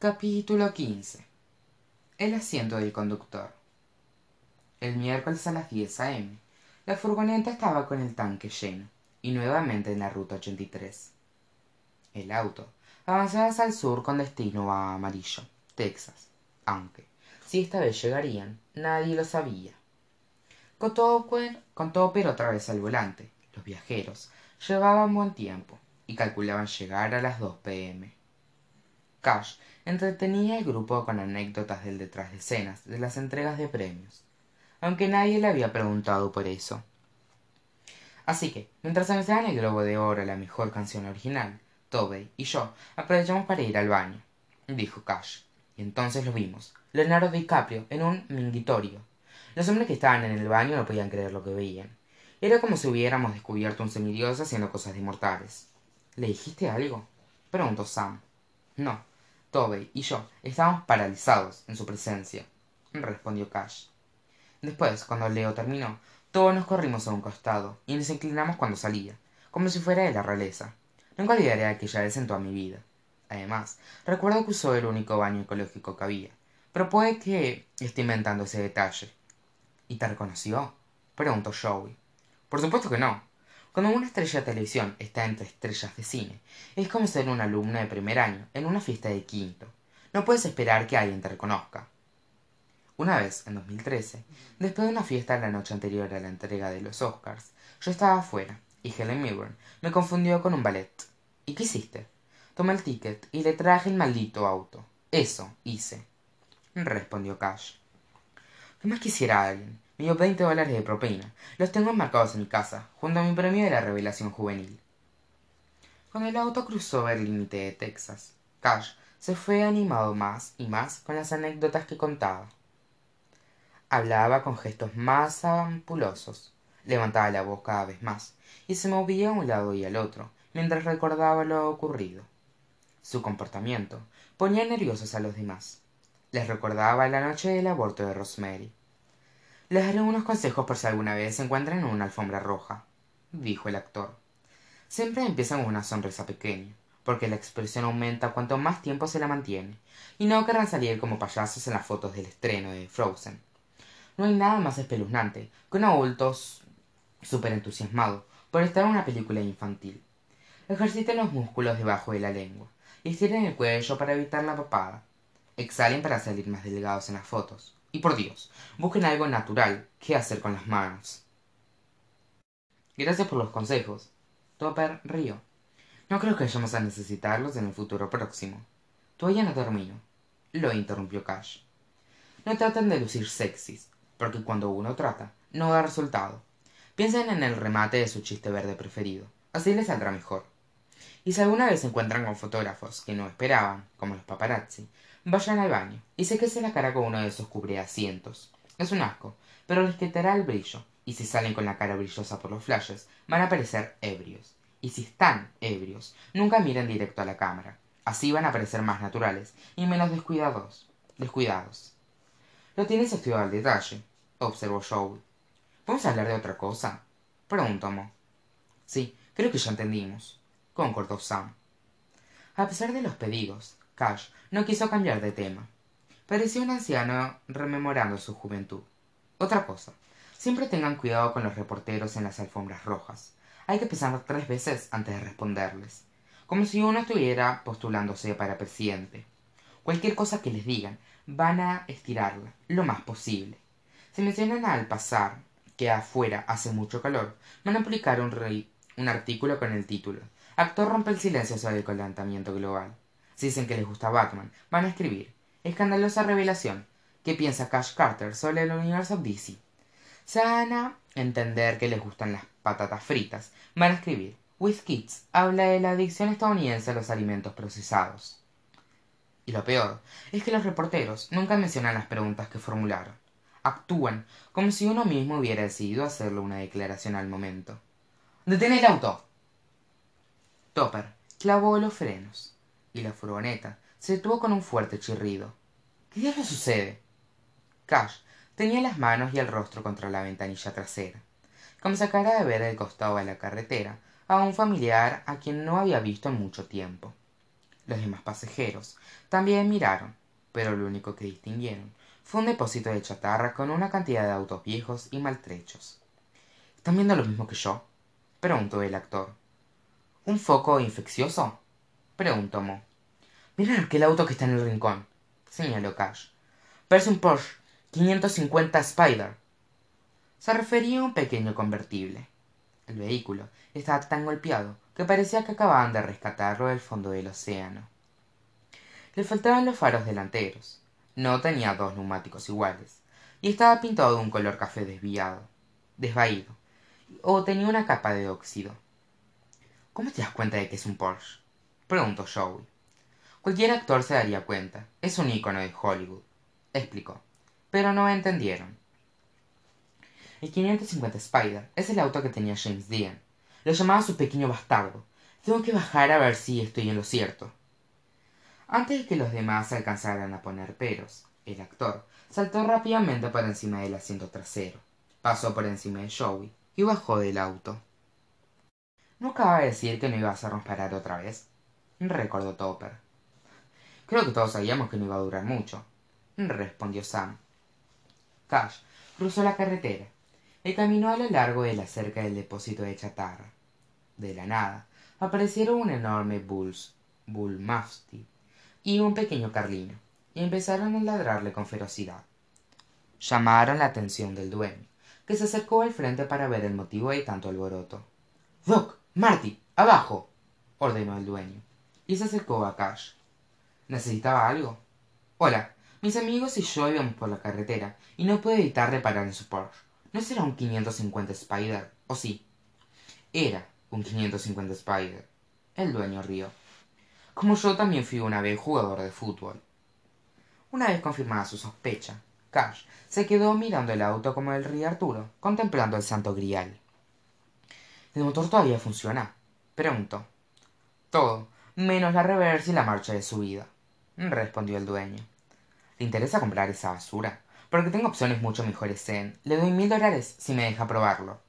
capítulo xv el asiento del conductor. El miércoles a las diez a m la furgoneta estaba con el tanque lleno y nuevamente en la ruta el auto avanzaba hacia el sur con destino a amarillo texas aunque si esta vez llegarían nadie lo sabía. Con pero otra vez al volante los viajeros llevaban buen tiempo y calculaban llegar a las dos p cash entretenía al grupo con anécdotas del detrás de escenas de las entregas de premios aunque nadie le había preguntado por eso. Así que mientras anunciaban el globo de oro a la mejor canción original tobey y yo aprovechamos para ir al baño dijo cash. Y entonces lo vimos leonardo dicaprio en un minguitorio. Los hombres que estaban en el baño no podían creer lo que veían. Era como si hubiéramos descubierto un semidios haciendo cosas de inmortales le dijiste algo preguntó sam. No Tobey y yo estábamos paralizados en su presencia respondió cash. Después cuando leo terminó todos nos corrimos a un costado y nos inclinamos cuando salía como si fuera de la realeza. Nunca olvidaré aquella vez en toda mi vida. Además recuerdo que usó el único baño ecológico que había pero puede que esté inventando ese detalle. Y te reconoció preguntó joey. Por supuesto que no cuando una estrella de televisión está entre estrellas de cine es como ser un alumno de primer año en una fiesta de quinto. No puedes esperar que alguien te reconozca. Una vez en 2013 después de una fiesta la noche anterior a la entrega de los oscars yo estaba afuera y helen mirren me confundió con un ballet. Y qué hiciste tomé el ticket y le traje el maldito auto. Eso hice respondió cash. Qué más quisiera alguien me dio dólares de propina. Los tengo enmarcados en mi casa junto a mi premio de la revelación juvenil. Cuando el auto cruzó el límite de texas cash se fue animado más y más con las anécdotas que contaba. Hablaba con gestos más ampulosos levantaba la voz cada vez más y se movía a un lado y al otro mientras recordaba lo ocurrido. Su comportamiento ponía nerviosos a los demás. Les recordaba la noche del aborto de rosemary les daré unos consejos por si alguna vez se encuentran en una alfombra roja dijo el actor. Siempre empiezan con una sonrisa pequeña porque la expresión aumenta cuanto más tiempo se la mantiene y no querrán salir como payasos en las fotos del estreno de frozen. No hay nada más espeluznante que un adulto súper entusiasmado por estar en una película infantil. Ejerciten los músculos debajo de la lengua y estiren el cuello para evitar la papada. Exhalen para salir más delgados en las fotos y por dios busquen algo natural que hacer con las manos. Gracias por los consejos topper rió no creo que vayamos a necesitarlos en el futuro próximo. Todavía no termino lo interrumpió cash. No traten de lucir sexys porque cuando uno trata no da resultado. Piensen en el remate de su chiste verde preferido. Así les saldrá mejor. Y si alguna vez se encuentran con fotógrafos que no esperaban como los paparazzi vayan al baño y séquese la cara con uno de esos cubreasientos es un asco pero les quitará el brillo. Y si salen con la cara brillosa por los flashes van a parecer ebrios. Y si están ebrios nunca miren directo a la cámara. Así van a parecer más naturales y menos descuidados descuidados. Lo tienes estudiado al detalle observó joe ¿Podemos hablar de otra cosa? preguntó mo. Sí creo que ya entendimos concordó sam. A pesar de los pedidos cash no quiso cambiar de tema. Parecía un anciano rememorando su juventud. Otra cosa. Siempre tengan cuidado con los reporteros en las alfombras rojas. Hay que pensar tres veces antes de responderles. Como si uno estuviera postulándose para presidente. Cualquier cosa que les digan van a estirarla lo más posible. Si mencionan al pasar que afuera hace mucho calor van a publicar un, un artículo con el título. Actor rompe el silencio sobre el calentamiento global si dicen que les gusta Batman, van a escribir. Escandalosa revelación. ¿qué piensa Cash Carter sobre el universo DC? se van a entender que les gustan las patatas fritas. Van a escribir. With Kids habla de la adicción estadounidense a los alimentos procesados. Y lo peor es que los reporteros nunca mencionan las preguntas que formularon. Actúan como si uno mismo hubiera decidido hacerle una declaración al momento. Detén el auto. Topper clavó los frenos y la furgoneta se detuvo con un fuerte chirrido. Qué diablos sucede cash tenía las manos y el rostro contra la ventanilla trasera. Como si acabara de ver del costado de la carretera a un familiar a quien no había visto en mucho tiempo. Los demás pasajeros también miraron pero lo único que distinguieron fue un depósito de chatarra con una cantidad de autos viejos y maltrechos. Están viendo lo mismo que yo preguntó el actor. Un foco infeccioso preguntó mo. Miren aquel auto que está en el rincón. Señaló cash parece un porsche 550 spider. Se refería a un pequeño convertible. El vehículo estaba tan golpeado que parecía que acababan de rescatarlo del fondo del océano. Le faltaban los faros delanteros. No tenía dos neumáticos iguales y estaba pintado de un color café desviado desvaído o tenía una capa de óxido. Cómo te das cuenta de que es un porsche preguntó joey. Cualquier actor se daría cuenta. Es un ícono de hollywood explicó. Pero no entendieron. El 550 spider es el auto que tenía james dean. Lo llamaba su pequeño bastardo. Tengo que bajar a ver si estoy en lo cierto. Antes de que los demás alcanzaran a poner peros el actor saltó rápidamente por encima del asiento trasero. Pasó por encima de joey y bajó del auto. No acaba de decir que no ibas a hacernos otra vez recordó topper creo que todos sabíamos que no iba a durar mucho respondió sam. Cash cruzó la carretera y caminó a lo largo de la cerca del depósito de chatarra. De la nada aparecieron un enorme bulls bull y un pequeño carlino y empezaron a ladrarle con ferocidad. Llamaron la atención del dueño que se acercó al frente para ver el motivo de tanto alboroto. Doc marty abajo ordenó el dueño y se acercó a cash. Necesitaba algo hola mis amigos y yo íbamos por la carretera y no pude evitar reparar en su porsche. No será un 550 spider o sí era un 550 spider el dueño rió como yo también fui una vez jugador de fútbol. Una vez confirmada su sospecha cash se quedó mirando el auto como el rey arturo contemplando el santo grial. El motor todavía funciona preguntó. Todo menos la reversa y la marcha de subida respondió el dueño. Le interesa comprar esa basura porque tengo opciones mucho mejores en le doy mil dólares si me deja probarlo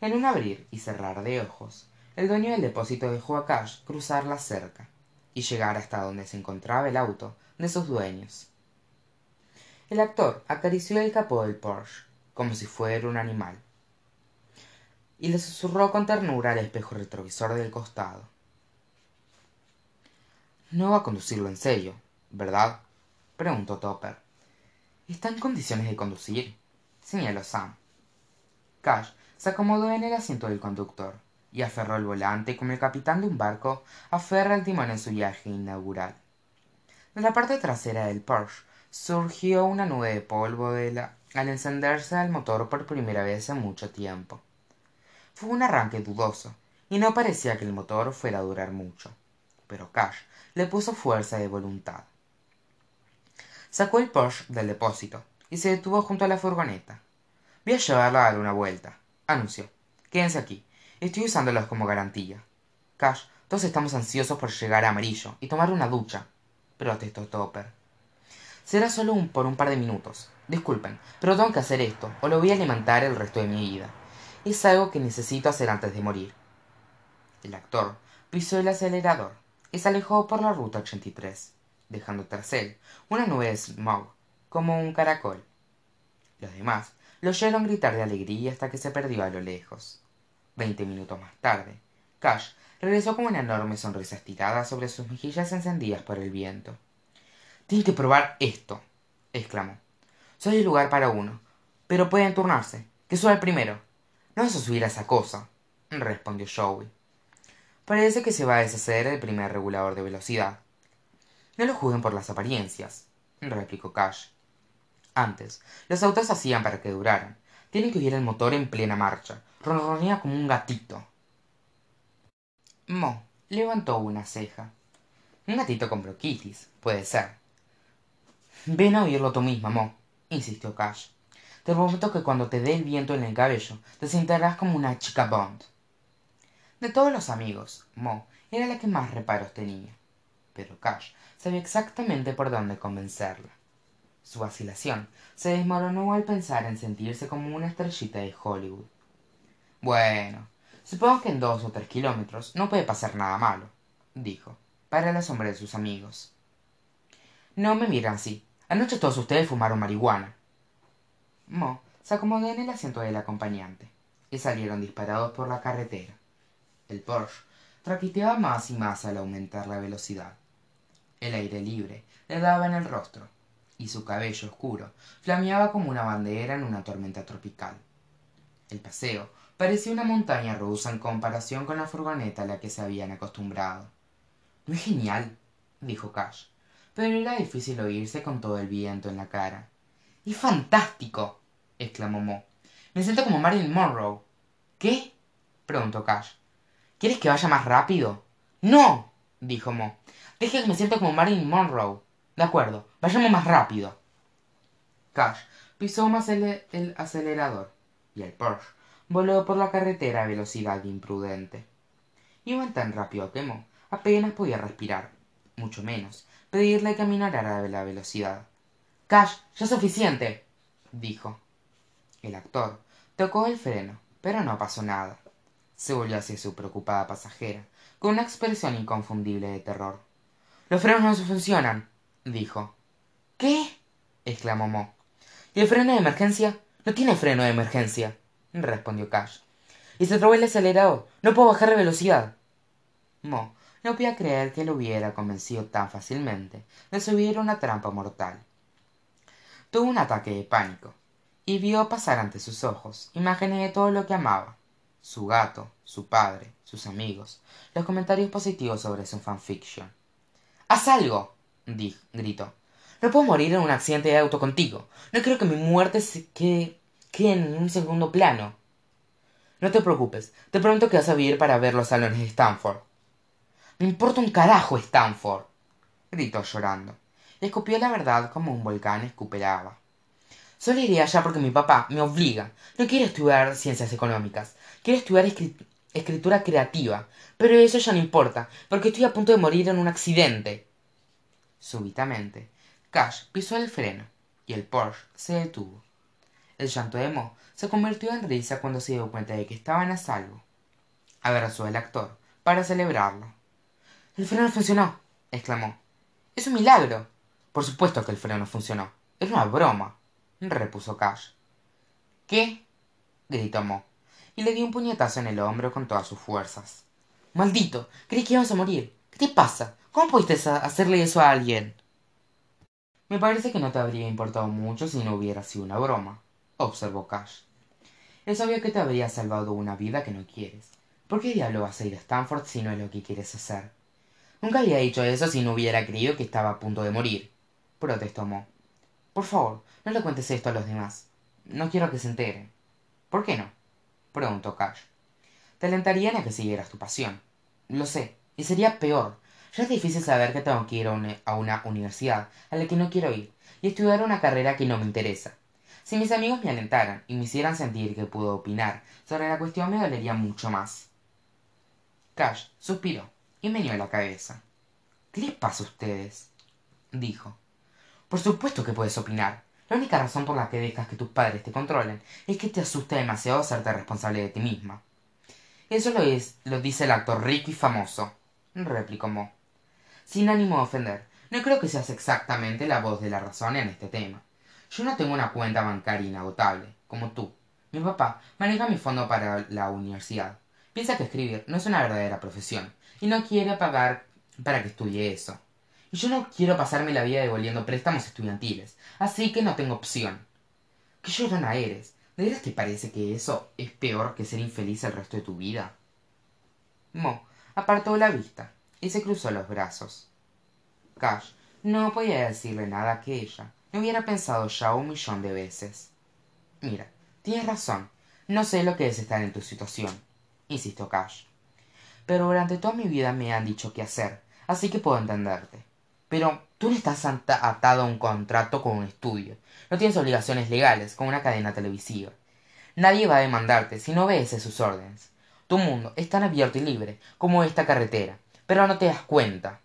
en un abrir y cerrar de ojos el dueño del depósito dejó a cash cruzar la cerca y llegar hasta donde se encontraba el auto de sus dueños. El actor acarició el capó del porsche como si fuera un animal y le susurró con ternura al espejo retrovisor del costado no va a conducirlo en serio verdad preguntó topper. Está en condiciones de conducir señaló sam. Cash se acomodó en el asiento del conductor y aferró el volante como el capitán de un barco aferra el timón en su viaje inaugural. De la parte trasera del porsche surgió una nube de polvo al encenderse el motor por primera vez en mucho tiempo. Fue un arranque dudoso y no parecía que el motor fuera a durar mucho pero cash le puso fuerza de voluntad. Sacó el porsche del depósito y se detuvo junto a la furgoneta. Voy a llevarla a dar una vuelta anunció. Quédense aquí. Estoy usándolos como garantía cash todos estamos ansiosos por llegar a amarillo y tomar una ducha protestó topper. Será solo por un par de minutos. Disculpen pero tengo que hacer esto o lo voy a alimentar el resto de mi vida. Es algo que necesito hacer antes de morir el actor pisó el acelerador y se alejó por la ruta 83, dejando tras él una nube de smog como un caracol. Los demás lo oyeron gritar de alegría hasta que se perdió a lo lejos. Veinte minutos más tarde cash regresó con una enorme sonrisa estirada sobre sus mejillas encendidas por el viento. Tienen que probar esto exclamó. Soy el lugar para uno pero pueden turnarse que suba el primero. No vas a subir a esa cosa respondió joey parece que se va a deshacer el primer regulador de velocidad. No lo juzguen por las apariencias replicó cash. Antes los autos hacían para que duraran. Tienen que oír el motor en plena marcha. Ronronea como un gatito. Mo levantó una ceja. Un gatito con bronquitis puede ser. Ven a oírlo tú misma mo insistió cash. Te prometo que cuando te dé el viento en el cabello te sentirás como una chica bond de todos los amigos mo era la que más reparos tenía. Pero cash sabía exactamente por dónde convencerla. Su vacilación se desmoronó al pensar en sentirse como una estrellita de hollywood. Bueno supongo que en dos o tres kilómetros no puede pasar nada malo dijo para el asombro de sus amigos. No me miran así. Anoche todos ustedes fumaron marihuana. Mo se acomodó en el asiento del acompañante y salieron disparados por la carretera el Porsche traqueteaba más y más al aumentar la velocidad. El aire libre le daba en el rostro y su cabello oscuro flameaba como una bandera en una tormenta tropical. El paseo parecía una montaña rusa en comparación con la furgoneta a la que se habían acostumbrado. No es genial dijo cash pero era difícil oírse con todo el viento en la cara es fantástico exclamó mo. Me siento como marilyn monroe qué preguntó cash quieres que vaya más rápido no dijo mo. Dije que me siento como marilyn monroe. De acuerdo vayamos más rápido. Cash pisó más el, el acelerador y el Porsche voló por la carretera a velocidad imprudente. Iban tan rápido que mo apenas podía respirar mucho menos pedirle que aminorara la velocidad. Cash ya es suficiente dijo. El actor tocó el freno pero no pasó nada se volvió hacia su preocupada pasajera con una expresión inconfundible de terror. Los frenos no funcionan dijo. Qué exclamó mo. Y el freno de emergencia no tiene freno de emergencia respondió cash. Y se trabó el acelerador no puedo bajar de velocidad. Mo no podía creer que lo hubiera convencido tan fácilmente de subir una trampa mortal. Tuvo un ataque de pánico y vio pasar ante sus ojos imágenes de todo lo que amaba su gato su padre sus amigos los comentarios positivos sobre su fanfiction. Haz algo gritó. No puedo morir en un accidente de auto contigo. No quiero que mi muerte se quede, quede en un segundo plano no te preocupes te prometo que vas a vivir para ver los salones de stanford me importa un carajo stanford gritó llorando. Y escupió la verdad como un volcán escupe sólo iré allá porque mi papá me obliga. No quiere estudiar ciencias económicas. Quiere estudiar escritura creativa. Pero eso ya no importa porque estoy a punto de morir en un accidente. Súbitamente cash pisó el freno y el Porsche se detuvo. El llanto de mo se convirtió en risa cuando se dio cuenta de que estaban a salvo. Abrazó al actor para celebrarlo. El freno funcionó exclamó. Es un milagro. Por supuesto que el freno funcionó. Es una broma repuso cash. Qué gritó mo. Y le dio un puñetazo en el hombro con todas sus fuerzas. Maldito creí que íbamos a morir. Qué te pasa cómo pudiste hacerle eso a alguien me parece que no te habría importado mucho si no hubiera sido una broma observó cash. Es obvio que te habría salvado una vida que no quieres. Por qué diablo vas a ir a stanford si no es lo que quieres hacer nunca había dicho eso si no hubiera creído que estaba a punto de morir protestó mo por favor no le cuentes esto a los demás. No quiero que se enteren por qué no preguntó cash. Te alentarían a que siguieras tu pasión. Lo sé y sería peor. Ya es difícil saber que tengo que ir a una universidad a la que no quiero ir y estudiar una carrera que no me interesa. Si mis amigos me alentaran y me hicieran sentir que puedo opinar sobre la cuestión me dolería mucho más. Cash suspiró y meneó la cabeza. Qué les pasa a ustedes dijo por supuesto que puedes opinar. La única razón por la que dejas que tus padres te controlen es que te asusta demasiado hacerte responsable de ti misma. Eso lo es lo dice el actor rico y famoso replicó mo sin ánimo de ofender. No creo que seas exactamente la voz de la razón en este tema. Yo no tengo una cuenta bancaria inagotable como tú. Mi papá maneja mi fondo para la universidad. Piensa que escribir no es una verdadera profesión y no quiere pagar para que estudie eso y yo no quiero pasarme la vida devolviendo préstamos estudiantiles así que no tengo opción. Qué llorona eres. De veras te parece que eso es peor que ser infeliz el resto de tu vida mo apartó la vista y se cruzó los brazos. Cash no podía decirle nada que ella no hubiera pensado ya un millón de veces. Mira tienes razón. No sé lo que es estar en tu situación insistió cash. Pero durante toda mi vida me han dicho qué hacer así que puedo entenderte pero tú no estás atado a un contrato con un estudio. No tienes obligaciones legales con una cadena televisiva. Nadie va a demandarte si no obedeces sus órdenes. Tu mundo es tan abierto y libre como esta carretera pero no te das cuenta.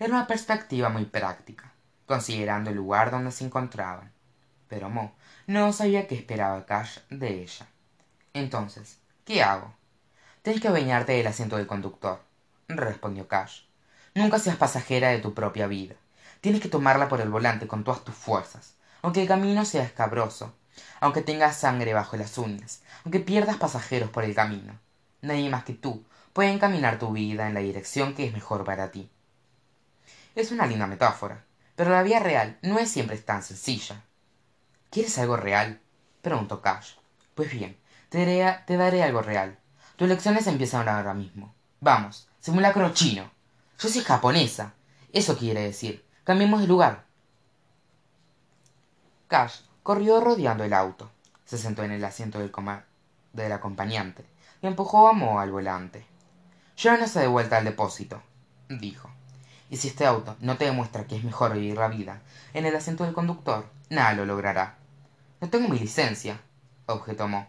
Era una perspectiva muy práctica considerando el lugar donde se encontraban. Pero mo no sabía qué esperaba cash de ella. Entonces qué hago tienes que adueñarte del asiento del conductor respondió cash nunca seas pasajera de tu propia vida. Tienes que tomarla por el volante con todas tus fuerzas. Aunque el camino sea escabroso aunque tengas sangre bajo las uñas aunque pierdas pasajeros por el camino nadie más que tú puede encaminar tu vida en la dirección que es mejor para ti. Es una linda metáfora pero la vida real no es siempre tan sencilla. Quieres algo real preguntó cash. Pues bien te daré, algo real. Tus lecciones empiezan ahora mismo. Vamos simulacro chino yo soy japonesa eso quiere decir cambiemos de lugar. Cash corrió rodeando el auto se sentó en el asiento del, del acompañante y empujó a Mo al volante. Llévanos de vuelta al depósito dijo. Y si este auto no te demuestra que es mejor vivir la vida en el asiento del conductor nada lo logrará. No tengo mi licencia objetó Mo.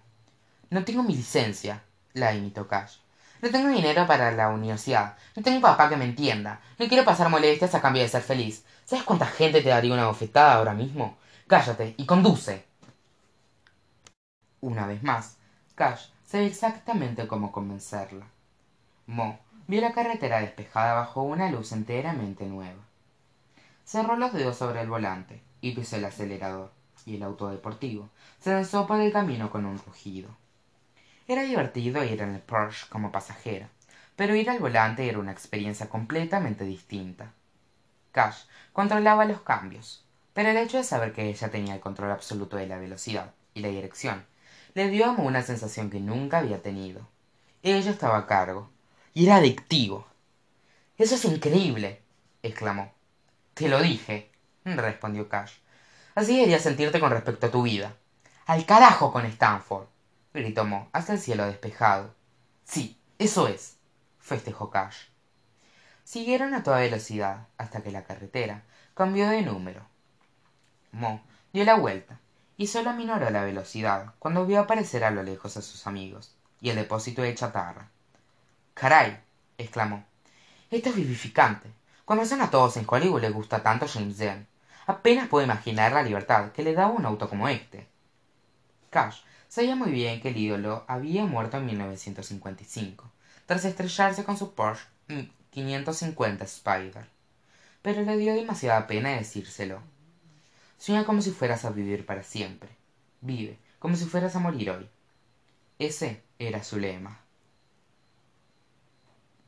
No tengo mi licencia la imitó cash no tengo dinero para la universidad. No tengo papá que me entienda. No quiero pasar molestias a cambio de ser feliz. Sabes cuánta gente te daría una bofetada ahora mismo cállate y conduce. Una vez más cash sabía exactamente cómo convencerla. Mo vio la carretera despejada bajo una luz enteramente nueva. Cerró los dedos sobre el volante y pisó el acelerador y el auto deportivo. Se lanzó por el camino con un rugido era divertido ir en el Porsche como pasajera pero ir al volante era una experiencia completamente distinta. Cash controlaba los cambios pero el hecho de saber que ella tenía el control absoluto de la velocidad y la dirección le dio como una sensación que nunca había tenido. Ella estaba a cargo y era adictivo. Eso es increíble exclamó. Te lo dije respondió cash. Así deberías sentirte con respecto a tu vida. Al carajo con stanford gritó mo hasta el cielo despejado. Sí eso es festejó cash. Siguieron a toda velocidad hasta que la carretera cambió de número. Mo dio la vuelta y sólo aminoró la velocidad cuando vio aparecer a lo lejos a sus amigos y el depósito de chatarra. Caray exclamó esto es vivificante. Conocen a todos en hollywood les gusta tanto james dean apenas puedo imaginar la libertad que le daba un auto como este cash sabía muy bien que el ídolo había muerto en 1955 tras estrellarse con su Porsche 550 Spider pero le dio demasiada pena decírselo. Sueña como si fueras a vivir para siempre. Vive como si fueras a morir hoy. Ese era su lema